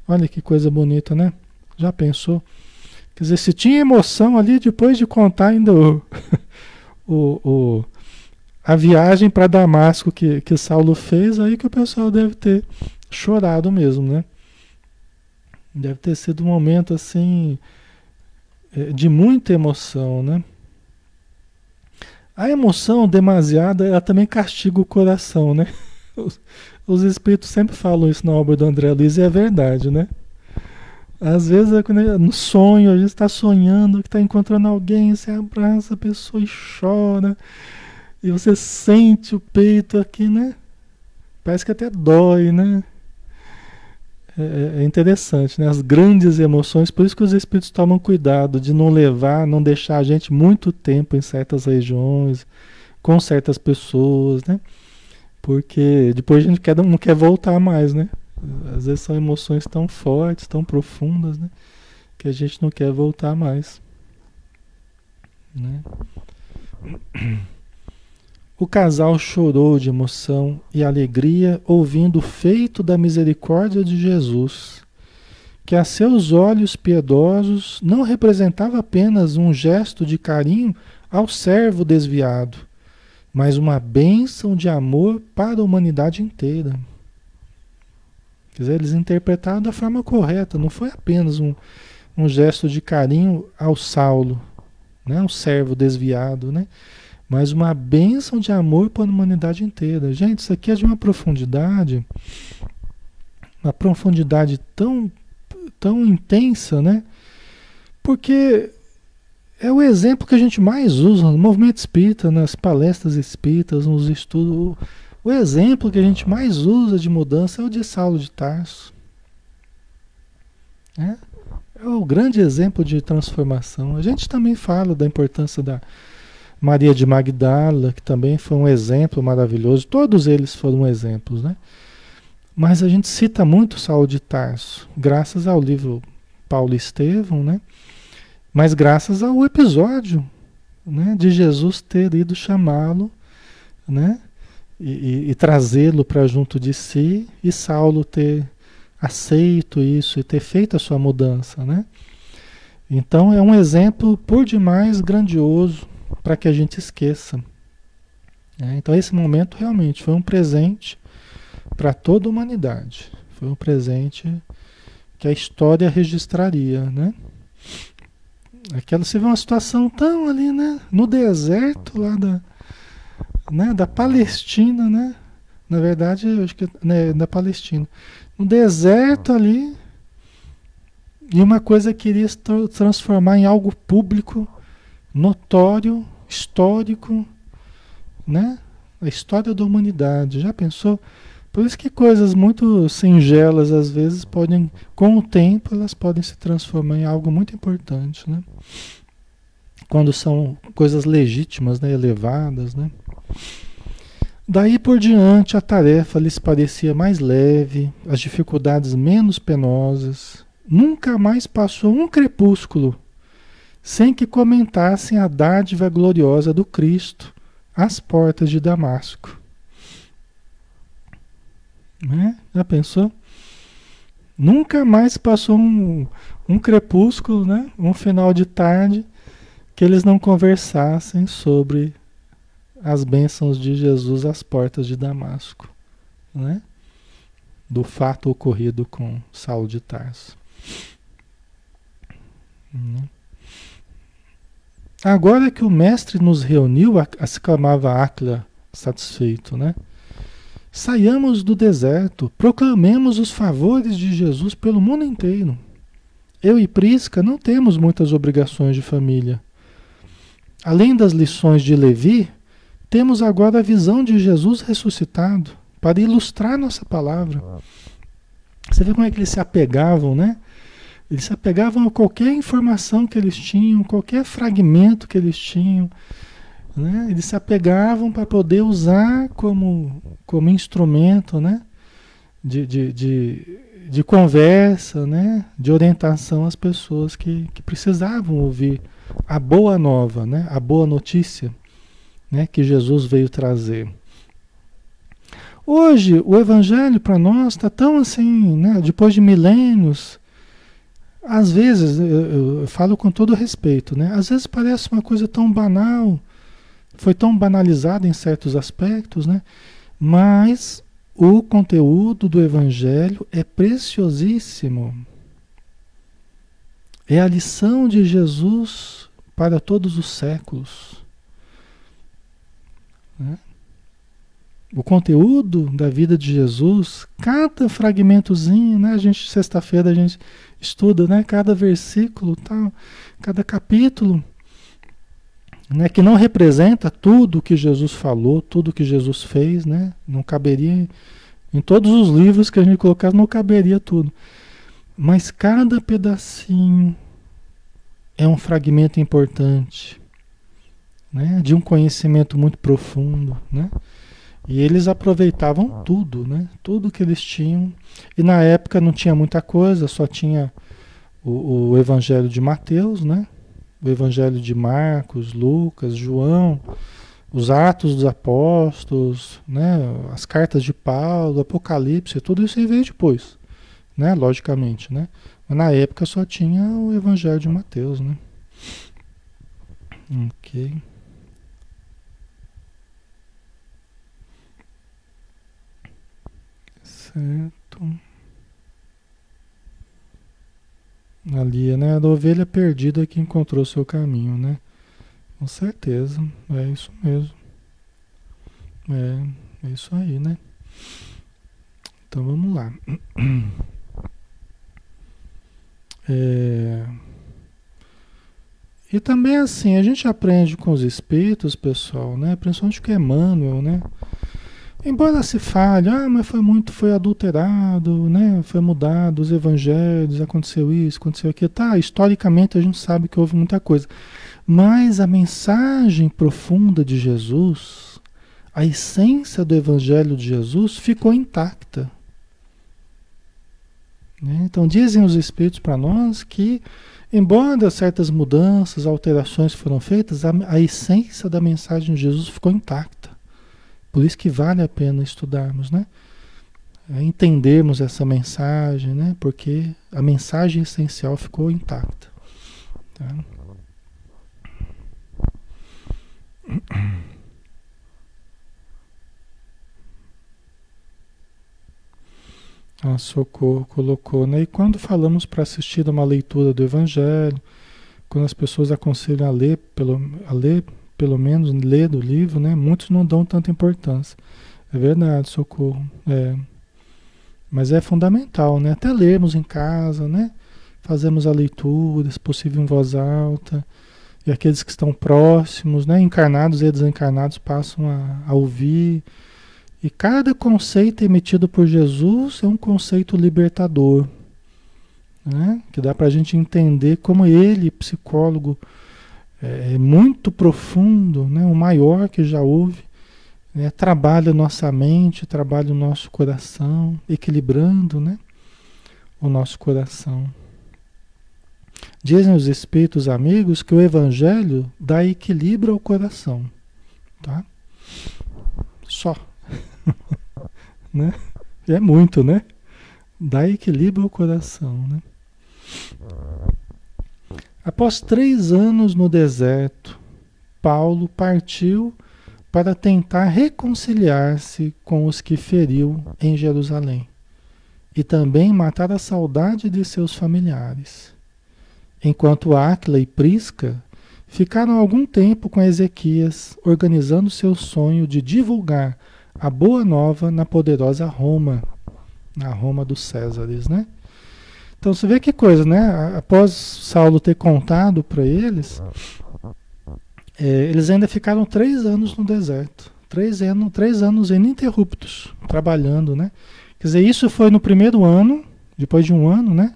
Olha que coisa bonita, né? Já pensou? Quer dizer, se tinha emoção ali depois de contar ainda o, <laughs> o, o a viagem para Damasco que, que Saulo fez, aí que o pessoal deve ter chorado mesmo, né? Deve ter sido um momento assim é, de muita emoção, né? A emoção demasiada, ela também castiga o coração, né? <laughs> Os, os espíritos sempre falam isso na obra do André Luiz e é verdade, né? Às vezes é no sonho, a gente está sonhando que está encontrando alguém, você abraça a pessoa e chora. E você sente o peito aqui, né? Parece que até dói, né? É, é, interessante, né? As grandes emoções, por isso que os espíritos tomam cuidado de não levar, não deixar a gente muito tempo em certas regiões, com certas pessoas, né? Porque depois a gente quer, não quer voltar mais, né? Às vezes são emoções tão fortes, tão profundas, né? Que a gente não quer voltar mais. Né? <clears throat> O casal chorou de emoção e alegria ouvindo o feito da misericórdia de Jesus, que a seus olhos piedosos não representava apenas um gesto de carinho ao servo desviado, mas uma bênção de amor para a humanidade inteira. Quer dizer, eles interpretaram da forma correta, não foi apenas um, um gesto de carinho ao Saulo, né, ao servo desviado, né? mas uma bênção de amor para a humanidade inteira. Gente, isso aqui é de uma profundidade, uma profundidade tão, tão intensa, né? Porque é o exemplo que a gente mais usa no movimento espírita, nas palestras espíritas, nos estudos. O exemplo que a gente mais usa de mudança é o de Saulo de Tarso. É, é o grande exemplo de transformação. A gente também fala da importância da, Maria de Magdala, que também foi um exemplo maravilhoso. Todos eles foram exemplos, né? Mas a gente cita muito Saulo de Tarso, graças ao livro Paulo Estevão, né? Mas graças ao episódio né, de Jesus ter ido chamá-lo, né? E, e, e trazê-lo para junto de si, e Saulo ter aceito isso e ter feito a sua mudança, né? Então é um exemplo por demais grandioso para que a gente esqueça. É, então esse momento realmente foi um presente para toda a humanidade. Foi um presente que a história registraria, né? Aquela você vê uma situação tão ali, né? No deserto lá da, né? da Palestina, né? Na verdade, eu acho que né, da Palestina. No deserto ali, e uma coisa queria se transformar em algo público notório, histórico, né? A história da humanidade. Já pensou? Por isso que coisas muito singelas às vezes podem, com o tempo, elas podem se transformar em algo muito importante, né? Quando são coisas legítimas, né, elevadas, né? Daí por diante a tarefa lhes parecia mais leve, as dificuldades menos penosas. Nunca mais passou um crepúsculo sem que comentassem a dádiva gloriosa do Cristo às portas de Damasco. Né? Já pensou? Nunca mais passou um, um crepúsculo, né? um final de tarde, que eles não conversassem sobre as bênçãos de Jesus às portas de Damasco, né? do fato ocorrido com Saulo de Tarso. Né? Agora que o mestre nos reuniu, exclamava Acla, satisfeito, né? Saiamos do deserto, proclamemos os favores de Jesus pelo mundo inteiro. Eu e Prisca não temos muitas obrigações de família. Além das lições de Levi, temos agora a visão de Jesus ressuscitado para ilustrar nossa palavra. Você vê como é que eles se apegavam, né? Eles se apegavam a qualquer informação que eles tinham, qualquer fragmento que eles tinham. Né? Eles se apegavam para poder usar como, como instrumento né? de, de, de, de conversa, né? de orientação às pessoas que, que precisavam ouvir a boa nova, né? a boa notícia né? que Jesus veio trazer. Hoje, o Evangelho para nós está tão assim, né? depois de milênios, às vezes, eu, eu, falo com todo respeito, né? Às vezes parece uma coisa tão banal, foi tão banalizada em certos aspectos, né? Mas o conteúdo do Evangelho é preciosíssimo. É a lição de Jesus para todos os séculos. O conteúdo da vida de Jesus, cada fragmentozinho, né? A gente, sexta-feira, a gente estuda, né? Cada versículo, tal, cada capítulo, né? Que não representa tudo que Jesus falou, tudo que Jesus fez, né? Não caberia Em todos os livros que a gente colocasse não caberia tudo. Mas cada pedacinho é um fragmento importante, né? De um conhecimento muito profundo, né? E eles aproveitavam tudo, né? Tudo que eles tinham. E na época não tinha muita coisa, só tinha o, o Evangelho de Mateus, né? O Evangelho de Marcos, Lucas, João, os Atos dos Apóstolos, né? As cartas de Paulo, Apocalipse, tudo isso veio depois, né? Logicamente, né? Mas na época só tinha o Evangelho de Mateus, né? Ok. Certo. Ali, né? A ovelha perdida que encontrou seu caminho, né? Com certeza, é isso mesmo. É, é isso aí, né? Então vamos lá. <clears throat> É... E também assim, a gente aprende com os espíritos, pessoal, né? Principalmente com Emmanuel, né? Embora se fale, ah, mas foi muito, foi adulterado, né? Foi mudado os evangelhos, aconteceu isso, aconteceu aquilo. Tá, historicamente a gente sabe que houve muita coisa. Mas a mensagem profunda de Jesus, a essência do evangelho de Jesus ficou intacta. Né? Então dizem os espíritos para nós que, embora certas mudanças, alterações foram feitas, a, a essência da mensagem de Jesus ficou intacta. Por isso que vale a pena estudarmos, né? É entendermos essa mensagem, né? Porque a mensagem essencial ficou intacta. Tá? A Socorro colocou, né? E quando falamos para assistir a uma leitura do Evangelho, quando as pessoas aconselham a ler, pelo, a ler pelo menos ler do livro, né? Muitos não dão tanta importância. É verdade, socorro. É. Mas é fundamental, né? Até lermos em casa, né? Fazemos a leitura, se possível em voz alta. E aqueles que estão próximos, né? Encarnados e desencarnados passam a, a ouvir. E cada conceito emitido por Jesus é um conceito libertador. Né? Que dá para a gente entender como ele, psicólogo, é, é, muito profundo, né? o maior que já houve, né? trabalha nossa mente, trabalha o nosso coração, equilibrando né? o nosso coração. Dizem os espíritos amigos que o evangelho dá equilíbrio ao coração. Tá? Só. <laughs> né? É muito, né? Dá equilíbrio ao coração, né? Após três anos no deserto, Paulo partiu para tentar reconciliar-se com os que feriu em Jerusalém e também matar a saudade de seus familiares. Enquanto Áquila e Prisca ficaram algum tempo com Ezequias, organizando seu sonho de divulgar a boa nova na poderosa Roma, na Roma dos Césares, né? Então você vê que coisa, né? Após Saulo ter contado para eles, é, eles ainda ficaram três anos no deserto. Três anos, três anos ininterruptos, trabalhando, né? Quer dizer, isso foi no primeiro ano, depois de um ano, né?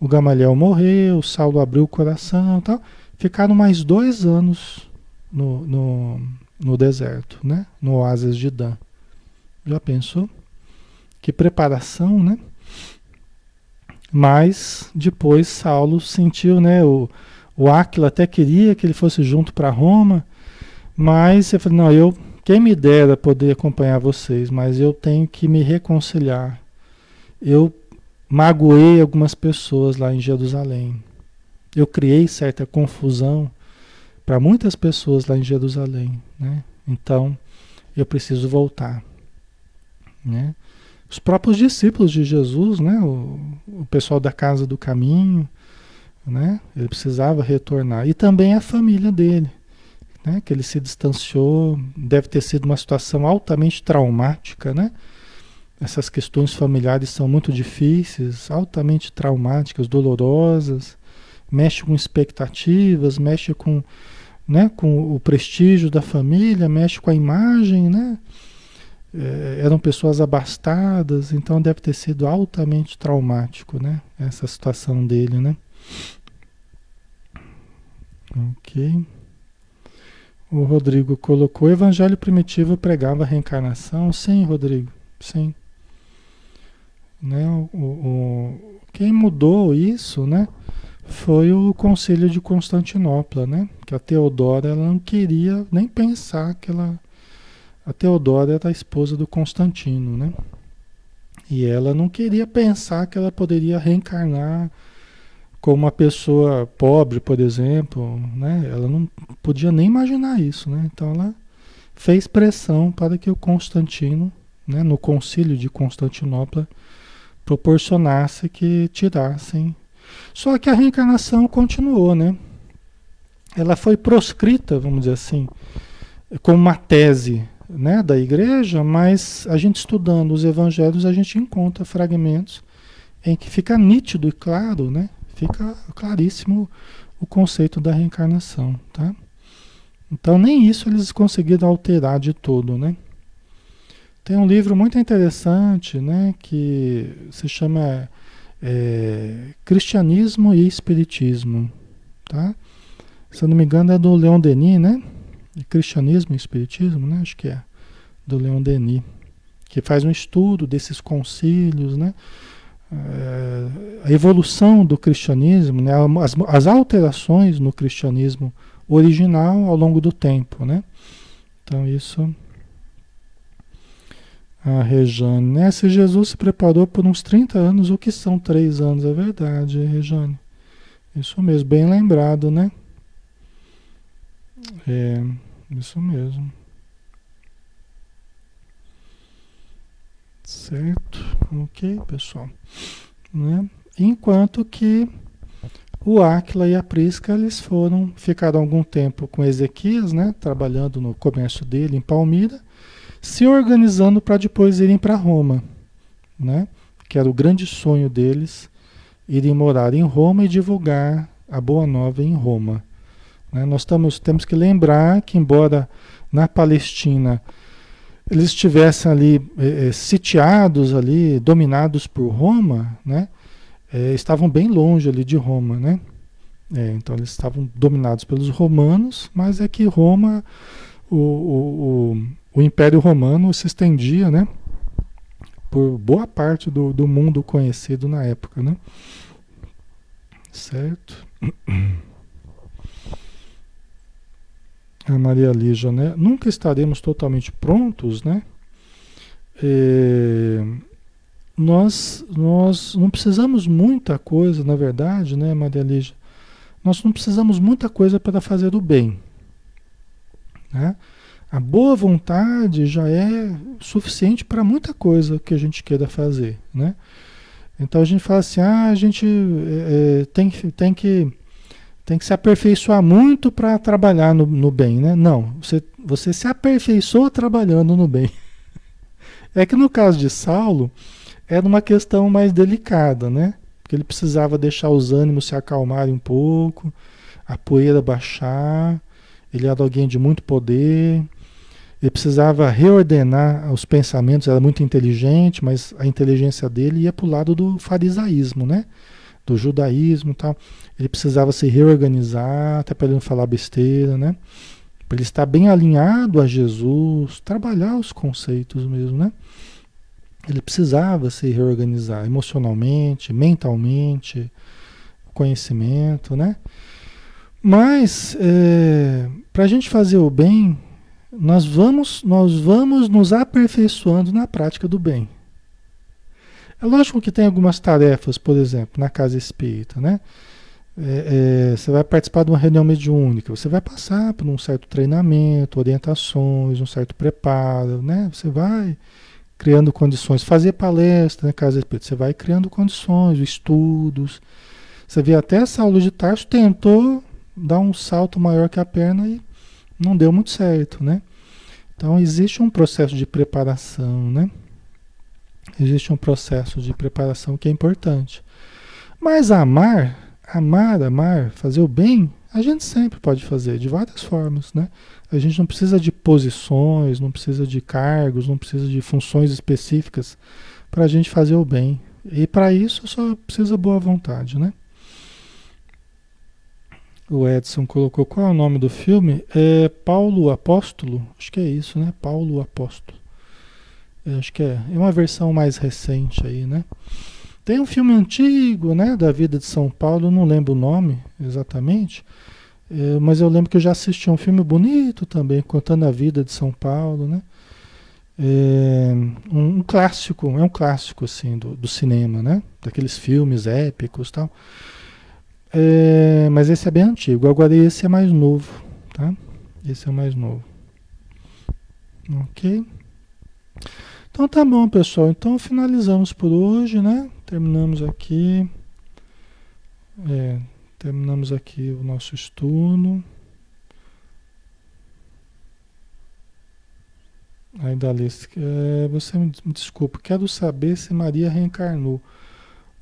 O Gamaliel morreu, Saulo abriu o coração e tal. Ficaram mais dois anos no, no, no deserto, né? No oásis de Dan. Já pensou? Que preparação, né? Mas depois Saulo sentiu, né? O, o até queria que ele fosse junto para Roma, mas ele falou: não, eu, quem me dera poder acompanhar vocês, mas eu tenho que me reconciliar. Eu magoei algumas pessoas lá em Jerusalém. Eu criei certa confusão para muitas pessoas lá em Jerusalém, né? Então eu preciso voltar, né? Os próprios discípulos de Jesus, né? O, o pessoal da casa do caminho, né? Ele precisava retornar. E também a família dele, né? Que ele se distanciou, deve ter sido uma situação altamente traumática, né? Essas questões familiares são muito difíceis, altamente traumáticas, dolorosas, mexe com expectativas, mexe com, né, com o prestígio da família, mexe com a imagem, né? É, eram pessoas abastadas, então deve ter sido altamente traumático, né? Essa situação dele, né? Ok. O Rodrigo colocou: o Evangelho primitivo pregava a reencarnação? Sim, Rodrigo, sim. Né? O, o, quem mudou isso, né? Foi o Concílio de Constantinopla, né? Que a Teodora ela não queria nem pensar que ela a Teodora era a esposa do Constantino, né? E ela não queria pensar que ela poderia reencarnar como uma pessoa pobre, por exemplo, né? Ela não podia nem imaginar isso, né? Então ela fez pressão para que o Constantino, né, no concílio de Constantinopla, proporcionasse que tirassem. Só que a reencarnação continuou, né? Ela foi proscrita, vamos dizer assim, como uma tese né, da igreja, mas a gente estudando os evangelhos, a gente encontra fragmentos em que fica nítido e claro, né, fica claríssimo o conceito da reencarnação, tá? Então nem isso eles conseguiram alterar de todo, né? Tem um livro muito interessante, né, que se chama é, Cristianismo e Espiritismo, tá? Se eu não me engano é do Leon Denis, né? Cristianismo e Espiritismo, né? Acho que é, do Leon Denis, que faz um estudo desses concílios, né? É, a evolução do cristianismo, né? as, as alterações no cristianismo original ao longo do tempo, né? Então isso a Rejane, né? Se Jesus se preparou por uns 30 anos, o que são três anos? É verdade, Rejane. Isso mesmo, bem lembrado, né? É, isso mesmo. Certo? Ok, pessoal. Né? Enquanto que o Áquila e a Prisca, eles foram, ficaram algum tempo com Ezequias, né? Trabalhando no comércio dele em Palmira, se organizando para depois irem para Roma, né? Que era o grande sonho deles, irem morar em Roma e divulgar a Boa Nova em Roma. Né? Nós estamos, temos que lembrar que, embora na Palestina eles estivessem ali é, sitiados ali, dominados por Roma, né? É, estavam bem longe ali de Roma, né? É, então eles estavam dominados pelos romanos, mas é que Roma, o, o, o, o Império Romano se estendia, né? Por boa parte do, do mundo conhecido na época, né? Certo? <clears throat> a Maria Lígia, né? Nunca estaremos totalmente prontos, né? É, nós, nós não precisamos muita coisa, na verdade, né, Maria Lígia? Nós não precisamos muita coisa para fazer o bem. Né? A boa vontade já é suficiente para muita coisa que a gente queira fazer, né? Então a gente fala assim, ah, a gente é, tem, tem que tem que se aperfeiçoar muito para trabalhar no, no, bem, né? Não, você, você se aperfeiçoa trabalhando no bem. <laughs> É que no caso de Saulo, era uma questão mais delicada, né? Porque ele precisava deixar os ânimos se acalmarem um pouco, a poeira baixar, ele era alguém de muito poder, ele precisava reordenar os pensamentos, era muito inteligente, mas a inteligência dele ia para o lado do farisaísmo, né? Do judaísmo tal. Ele precisava se reorganizar, até para ele não falar besteira, né? Para ele estar bem alinhado a Jesus, trabalhar os conceitos mesmo, né? Ele precisava se reorganizar emocionalmente, mentalmente, conhecimento, né? Mas é, para a gente fazer o bem, nós vamos, nós vamos nos aperfeiçoando na prática do bem. É lógico que tem algumas tarefas, por exemplo, na casa espírita, né? É, é, você vai participar de uma reunião mediúnica, você vai passar por um certo treinamento, orientações, um certo preparo, né? Você vai criando condições, fazer palestra na né, casa espírita, você vai criando condições, estudos. Você vê até essa aula de Tarso tentou dar um salto maior que a perna e não deu muito certo, né? Então existe um processo de preparação, né? Existe um processo de preparação que é importante. Mas amar, amar, amar, fazer o bem, A gente sempre pode fazer, de várias formas, né? A gente não precisa de posições, não precisa de cargos, não precisa de funções específicas para a gente fazer o bem. E para isso só precisa boa vontade, né? O Edson colocou qual é o nome do filme? É Paulo Apóstolo? Acho que é isso, né? Paulo Apóstolo. É, acho que é. É uma versão mais recente aí, né? Tem um filme antigo, né? Da vida de São Paulo, não lembro o nome exatamente. É, mas eu lembro que eu já assisti um filme bonito também, contando a vida de São Paulo, né? É, um, um, clássico, é um clássico assim do, do cinema, né? Daqueles filmes épicos tal. É, mas esse é bem antigo. Agora esse é mais novo, tá? Esse é mais novo. Ok? Então tá bom, pessoal. Então finalizamos por hoje, né? Terminamos aqui. É, terminamos aqui o nosso estudo. Aí Dalice, é, você me desculpa, quero saber se Maria reencarnou.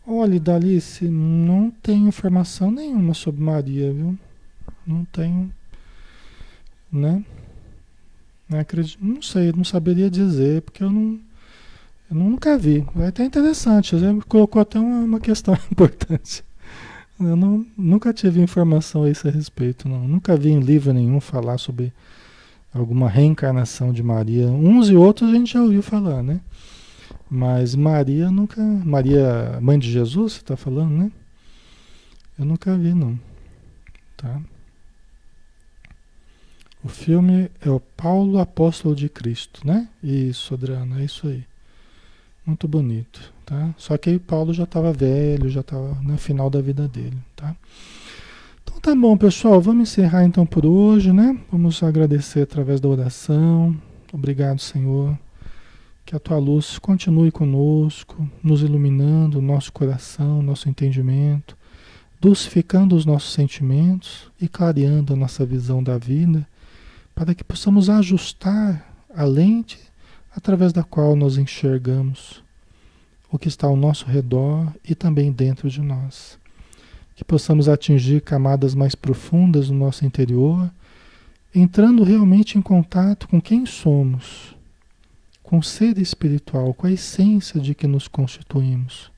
Olha, Dalice, não tenho informação nenhuma sobre Maria, viu? Não tenho, né? Não, acredito, não sei, não saberia dizer, porque eu não, eu nunca vi. É até interessante, você colocou até uma, uma questão <laughs> importante. Eu não, nunca tive informação a esse respeito, não. Nunca vi em livro nenhum falar sobre alguma reencarnação de Maria. Uns e outros a gente já ouviu falar, né? Mas Maria nunca. Maria, mãe de Jesus, você está falando, né? Eu nunca vi, não. Tá? O filme é o Paulo Apóstolo de Cristo, né? Isso, Adriana, é isso aí. Muito bonito, tá? Só que Paulo já estava velho, já estava no final da vida dele, tá? Então tá bom, pessoal, vamos encerrar então por hoje, né? Vamos agradecer através da oração. Obrigado, Senhor que a tua luz continue conosco, nos iluminando o nosso coração, nosso entendimento, dulcificando os nossos sentimentos e clareando a nossa visão da vida, para que possamos ajustar a lente através da qual nós enxergamos o que está ao nosso redor e também dentro de nós. Que possamos atingir camadas mais profundas no nosso interior, entrando realmente em contato com quem somos com o ser espiritual, com a essência de que nos constituímos.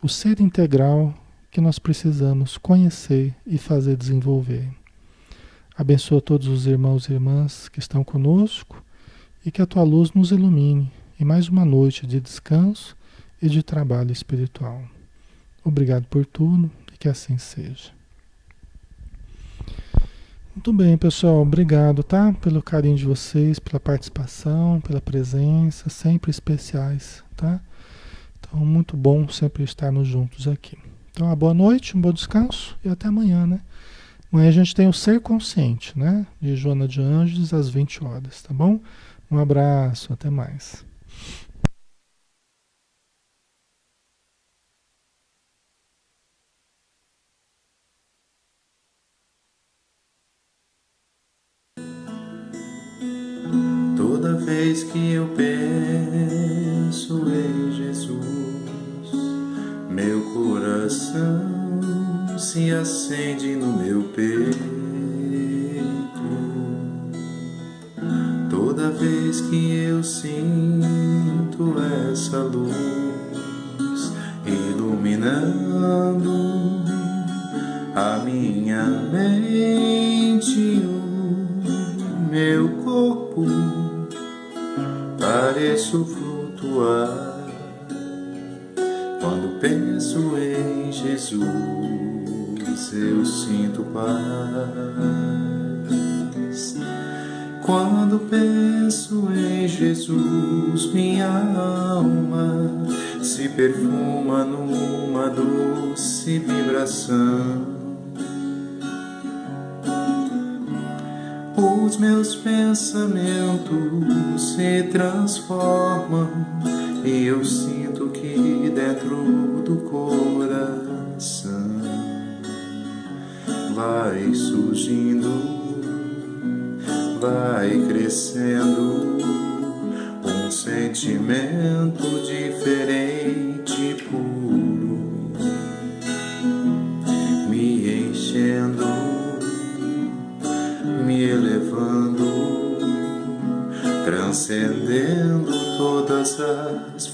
O ser integral que nós precisamos conhecer e fazer desenvolver. Abençoa todos os irmãos e irmãs que estão conosco e que a tua luz nos ilumine em mais uma noite de descanso e de trabalho espiritual. Obrigado por tudo e que assim seja. Muito bem, pessoal. Obrigado, tá? Pelo carinho de vocês, pela participação, pela presença, sempre especiais, tá? Então, muito bom sempre estarmos juntos aqui. Então, uma boa noite, um bom descanso e até amanhã, né? Amanhã a gente tem o Ser Consciente, né? De Joana de Anjos às 20 horas, tá bom? Um abraço, até mais.
vez que eu penso em Jesus, meu coração se acende no meu peito. Toda vez que eu sinto essa luz iluminando a minha mente, o meu corpo pareço flutuar quando penso em Jesus. Eu sinto paz. Quando penso em Jesus, minha alma se perfuma numa doce vibração os meus pensamentos se transformam e eu sinto que dentro do coração vai surgindo, vai crescendo um sentimento diferente, puro, me enchendo me elevando, transcendendo todas as